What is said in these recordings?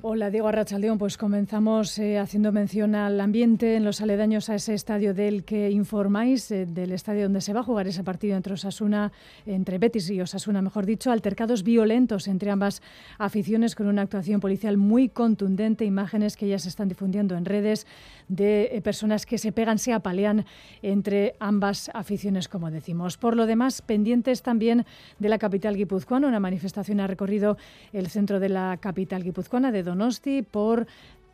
Hola Diego Arrachaldeón, pues comenzamos eh, haciendo mención al ambiente en los aledaños a ese estadio del que informáis, eh, del estadio donde se va a jugar ese partido entre Osasuna, entre Betis y Osasuna, mejor dicho, altercados violentos entre ambas aficiones con una actuación policial muy contundente, imágenes que ya se están difundiendo en redes de eh, personas que se pegan, se apalean entre ambas aficiones, como decimos. Por lo demás, pendientes también de la capital guipuzcoana, una manifestación ha recorrido el centro de la capital guipuzcoana de Donosti por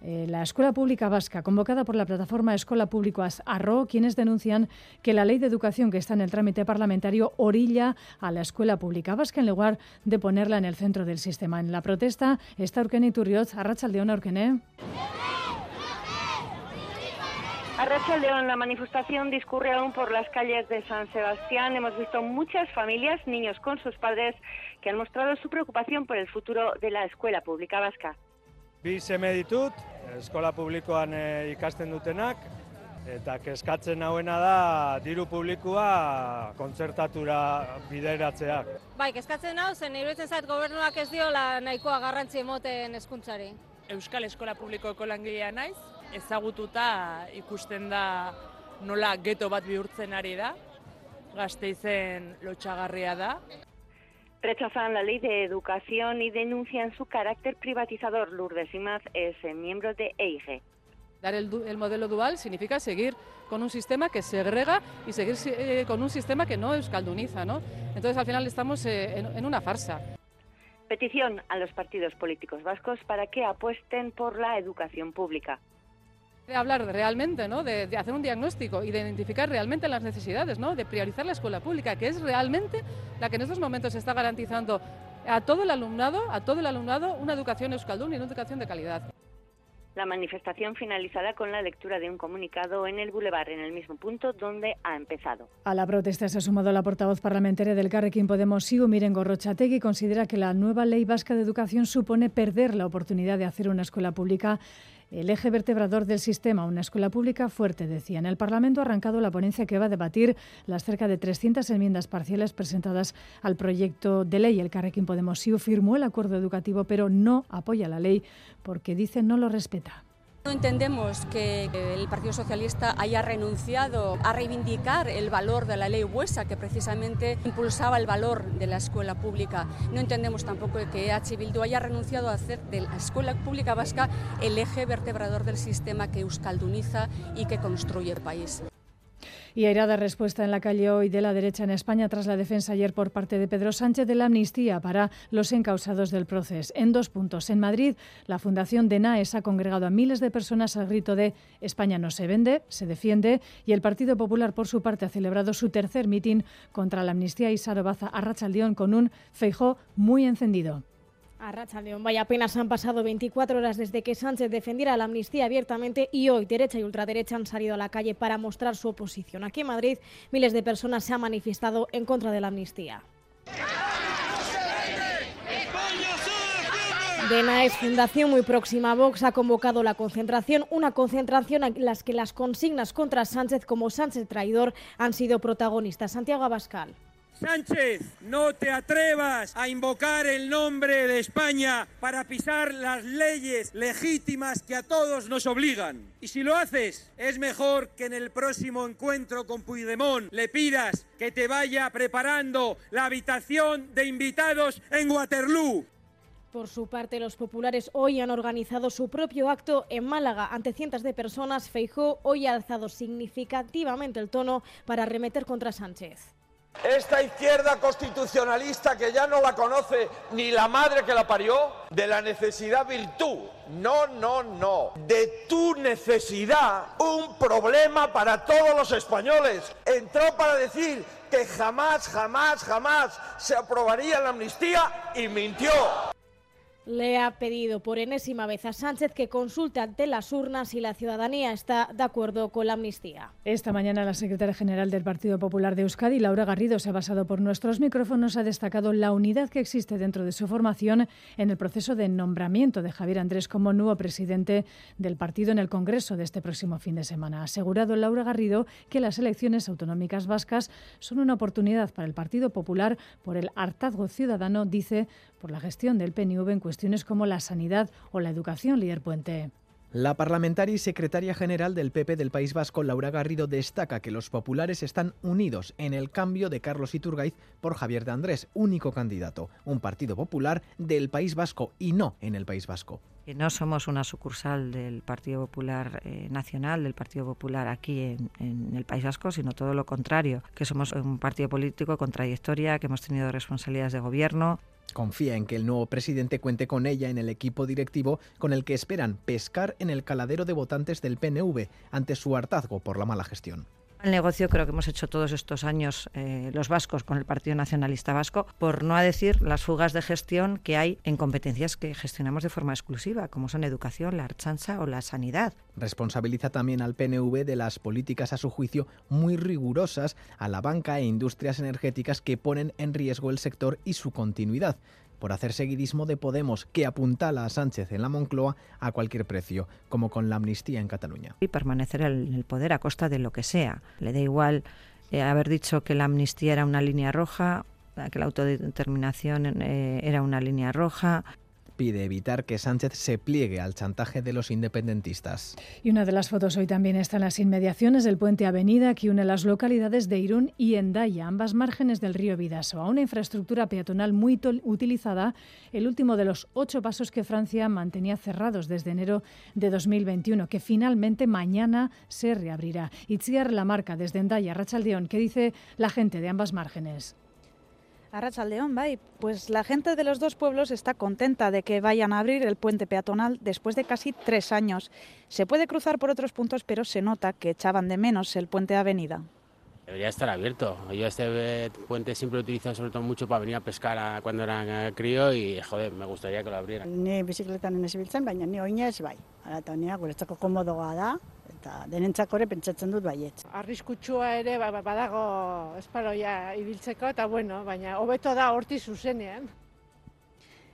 eh, la Escuela Pública Vasca, convocada por la plataforma Escuela Públicas Arro, quienes denuncian que la ley de educación que está en el trámite parlamentario orilla a la Escuela Pública Vasca en lugar de ponerla en el centro del sistema. En la protesta está Urkene Turriot, Arrachaldeón Urkene. A León, la manifestación discurre aún por las calles de San Sebastián. Hemos visto muchas familias, niños con sus padres, que han mostrado su preocupación por el futuro de la escuela pública vasca. Bi seme ditut, eskola publikoan e, ikasten dutenak, eta kezkatzen hauena da diru publikoa kontzertatura bideratzeak. Bai, kezkatzen hau, zen iruditzen zait gobernuak ez diola nahikoa garrantzi emoten eskuntzari. Euskal Eskola Publikoeko langilea naiz, ezagututa ikusten da nola geto bat bihurtzen ari da, gazteizen lotxagarria da, Rechazan la ley de educación y denuncian su carácter privatizador. Lourdes Imaz es miembro de EIGE. Dar el, el, modelo dual significa seguir con un sistema que segrega y seguir eh, con un sistema que no euskalduniza, ¿no? Entonces al final estamos eh, en, en una farsa. Petición a los partidos políticos vascos para que apuesten por la educación pública de hablar realmente, ¿no? De, de, hacer un diagnóstico y de identificar realmente las necesidades, ¿no? de priorizar la escuela pública, que es realmente la que en estos momentos está garantizando a todo el alumnado, a todo el alumnado, una educación euskaldun y una educación de calidad. La manifestación finalizará con la lectura de un comunicado en el Boulevard, en el mismo punto donde ha empezado. A la protesta se ha sumado la portavoz parlamentaria del Carrequín Podemos, Sigo Miren Gorrochategui, considera que la nueva ley vasca de educación supone perder la oportunidad de hacer una escuela pública el eje vertebrador del sistema, una escuela pública fuerte, decía. En el Parlamento ha arrancado la ponencia que va a debatir las cerca de 300 enmiendas parciales presentadas al proyecto de ley. El Carrequín Podemos firmó el acuerdo educativo, pero no apoya la ley porque dice no lo respeta. No entendemos que el Partido Socialista haya renunciado a reivindicar el valor de la ley Huesa, que precisamente impulsaba el valor de la escuela pública. No entendemos tampoco que EH Bildu haya renunciado a hacer de la escuela pública vasca el eje vertebrador del sistema que euskalduniza y que construye el país. Y airada respuesta en la calle hoy de la derecha en España tras la defensa ayer por parte de Pedro Sánchez de la amnistía para los encausados del proceso. En dos puntos. En Madrid, la Fundación de NAES ha congregado a miles de personas al grito de España no se vende, se defiende. Y el Partido Popular, por su parte, ha celebrado su tercer mitin contra la amnistía y Sarobaza a Rachaldeón con un feijó muy encendido. A León, vaya, apenas han pasado 24 horas desde que Sánchez defendiera la amnistía abiertamente y hoy derecha y ultraderecha han salido a la calle para mostrar su oposición. Aquí en Madrid, miles de personas se han manifestado en contra de la amnistía. De Fundación muy próxima a Vox ha convocado la concentración, una concentración en la que las consignas contra Sánchez como Sánchez traidor han sido protagonistas. Santiago Abascal. Sánchez, no te atrevas a invocar el nombre de España para pisar las leyes legítimas que a todos nos obligan. Y si lo haces, es mejor que en el próximo encuentro con Puigdemont le pidas que te vaya preparando la habitación de invitados en Waterloo. Por su parte, los populares hoy han organizado su propio acto en Málaga ante cientos de personas. Feijó hoy ha alzado significativamente el tono para arremeter contra Sánchez. Esta izquierda constitucionalista que ya no la conoce ni la madre que la parió, de la necesidad virtud. No, no, no. De tu necesidad, un problema para todos los españoles. Entró para decir que jamás, jamás, jamás se aprobaría la amnistía y mintió le ha pedido por enésima vez a Sánchez que consulte ante las urnas si la ciudadanía está de acuerdo con la amnistía. Esta mañana la secretaria general del Partido Popular de Euskadi, Laura Garrido, se ha basado por nuestros micrófonos, ha destacado la unidad que existe dentro de su formación en el proceso de nombramiento de Javier Andrés como nuevo presidente del partido en el Congreso de este próximo fin de semana. Ha asegurado Laura Garrido que las elecciones autonómicas vascas son una oportunidad para el Partido Popular por el hartazgo ciudadano, dice, por la gestión del PNV en cuestiones como la sanidad o la educación, líder Puente. La parlamentaria y secretaria general del PP del País Vasco, Laura Garrido, destaca que los populares están unidos en el cambio de Carlos Iturgaiz por Javier de Andrés, único candidato, un partido popular del País Vasco y no en el País Vasco. No somos una sucursal del Partido Popular eh, Nacional, del Partido Popular aquí en, en, el País Vasco, sino todo lo contrario, que somos un partido político con trayectoria, que hemos tenido responsabilidades de gobierno, Confía en que el nuevo presidente cuente con ella en el equipo directivo con el que esperan pescar en el caladero de votantes del PNV ante su hartazgo por la mala gestión. El negocio creo que hemos hecho todos estos años eh, los vascos con el Partido Nacionalista Vasco, por no decir las fugas de gestión que hay en competencias que gestionamos de forma exclusiva, como son educación, la archancha o la sanidad. Responsabiliza también al PNV de las políticas a su juicio muy rigurosas a la banca e industrias energéticas que ponen en riesgo el sector y su continuidad por hacer seguidismo de Podemos, que apuntala a Sánchez en la Moncloa a cualquier precio, como con la amnistía en Cataluña. Y permanecer en el poder a costa de lo que sea. Le da igual eh, haber dicho que la amnistía era una línea roja, que la autodeterminación eh, era una línea roja, pide evitar que Sánchez se pliegue al chantaje de los independentistas. Y una de las fotos hoy también está en las inmediaciones del puente Avenida que une las localidades de Irún y Endaya, ambas márgenes del río Vidaso, a una infraestructura peatonal muy utilizada, el último de los ocho pasos que Francia mantenía cerrados desde enero de 2021, que finalmente mañana se reabrirá. Itziar la marca desde Endaya, Rachaldeón, ¿qué dice la gente de ambas márgenes? León, bye. Pues la gente de los dos pueblos está contenta de que vayan a abrir el puente peatonal después de casi tres años. Se puede cruzar por otros puntos, pero se nota que echaban de menos el puente de avenida. Debería estar abierto. Yo este puente siempre lo he utilizado sobre todo mucho para venir a pescar cuando era crío y, joder, me gustaría que lo abrieran. Ni bicicletan ez biltzen, baina ni oinez bai. Ara eta honea guretzako komodoa da, eta denentzako ere pentsatzen dut baietz. Arriskutsua ere ba, ba, badago esparoia ibiltzeko eta bueno, baina hobeto da horti zuzenean.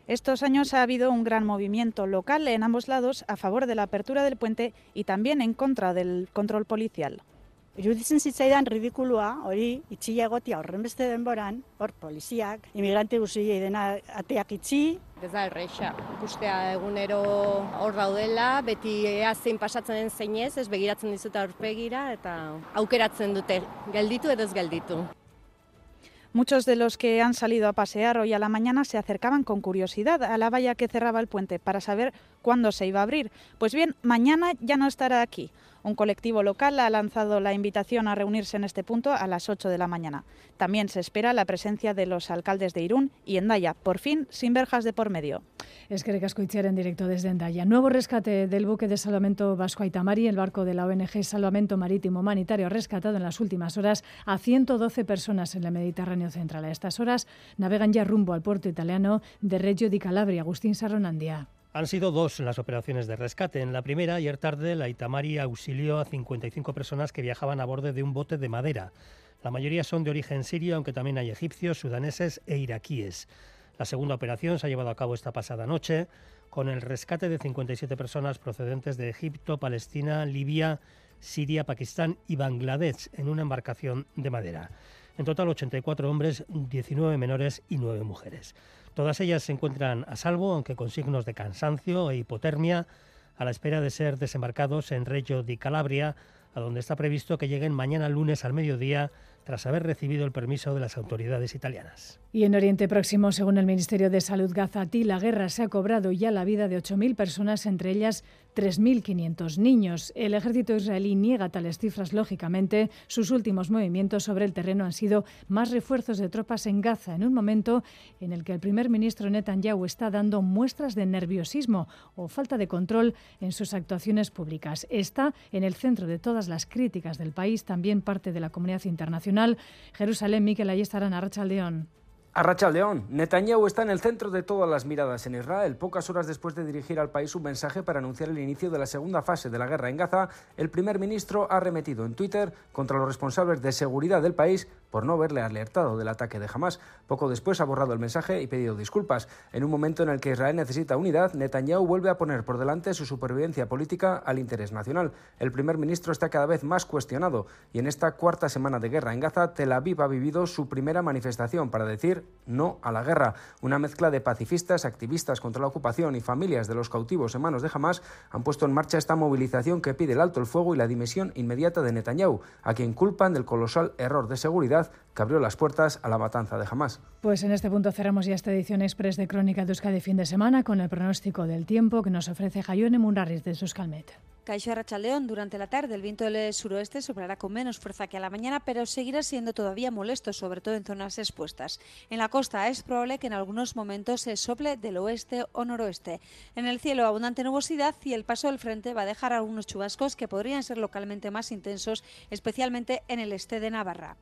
Estos años ha habido un gran movimiento local en ambos lados a favor de la apertura del puente y también en contra del control policial. Iruditzen zitzaidan ridikulua, hori, itxila egotia horren beste denboran, hor poliziak, imigrante guztiei dena ateak itxi. Ez da erreixa, ikustea egunero hor daudela, beti ea zein pasatzen den zeinez, ez begiratzen dizuta aurpegira eta aukeratzen dute, gelditu edo ez gelditu. Muchos de los que han salido a pasear hoy a la mañana se acercaban con curiosidad a la valla que cerraba el puente para saber cuándo se iba a abrir. Pues bien, mañana ya no estará aquí. Un colectivo local ha lanzado la invitación a reunirse en este punto a las 8 de la mañana. También se espera la presencia de los alcaldes de Irún y Endaya, por fin sin verjas de por medio. Es que en directo desde Endaya. Nuevo rescate del buque de salvamento Vasco Aitamari, el barco de la ONG Salvamento Marítimo Humanitario, rescatado en las últimas horas a 112 personas en el Mediterráneo Central. A estas horas navegan ya rumbo al puerto italiano de Reggio di Calabria. Agustín Sarronandia. Han sido dos las operaciones de rescate. En la primera, ayer tarde, la Itamari auxilió a 55 personas que viajaban a bordo de un bote de madera. La mayoría son de origen sirio, aunque también hay egipcios, sudaneses e iraquíes. La segunda operación se ha llevado a cabo esta pasada noche con el rescate de 57 personas procedentes de Egipto, Palestina, Libia, Siria, Pakistán y Bangladesh en una embarcación de madera. En total 84 hombres, 19 menores y 9 mujeres. Todas ellas se encuentran a salvo, aunque con signos de cansancio e hipotermia, a la espera de ser desembarcados en Reggio di Calabria, a donde está previsto que lleguen mañana lunes al mediodía tras haber recibido el permiso de las autoridades italianas. Y en Oriente Próximo, según el Ministerio de Salud Gazatí, la guerra se ha cobrado ya la vida de 8.000 personas, entre ellas 3.500 niños. El ejército israelí niega tales cifras, lógicamente. Sus últimos movimientos sobre el terreno han sido más refuerzos de tropas en Gaza, en un momento en el que el primer ministro Netanyahu está dando muestras de nerviosismo o falta de control en sus actuaciones públicas. Está en el centro de todas las críticas del país, también parte de la comunidad internacional. Tribunal, Jerusalén Mikel Aiestaran, Arratxaldeon. A León, Netanyahu está en el centro de todas las miradas en Israel. Pocas horas después de dirigir al país un mensaje para anunciar el inicio de la segunda fase de la guerra en Gaza, el primer ministro ha remetido en Twitter contra los responsables de seguridad del país por no haberle alertado del ataque de Hamas. Poco después ha borrado el mensaje y pedido disculpas. En un momento en el que Israel necesita unidad, Netanyahu vuelve a poner por delante su supervivencia política al interés nacional. El primer ministro está cada vez más cuestionado y en esta cuarta semana de guerra en Gaza, Tel Aviv ha vivido su primera manifestación para decir no a la guerra. Una mezcla de pacifistas, activistas contra la ocupación y familias de los cautivos en manos de Hamas han puesto en marcha esta movilización que pide el alto el fuego y la dimisión inmediata de Netanyahu, a quien culpan del colosal error de seguridad que abrió las puertas a la matanza de Hamas. Pues en este punto cerramos ya esta edición express de Crónica de Euskadi fin de semana con el pronóstico del tiempo que nos ofrece Jayone Munarriz de Suscalmet. Caixo Rachaldeón, durante la tarde el viento del suroeste soplará con menos fuerza que a la mañana, pero seguirá siendo todavía molesto, sobre todo en zonas expuestas. En la costa es probable que en algunos momentos se sople del oeste o noroeste. En el cielo abundante nubosidad y el paso del frente va a dejar algunos chubascos que podrían ser localmente más intensos, especialmente en el este de Navarra.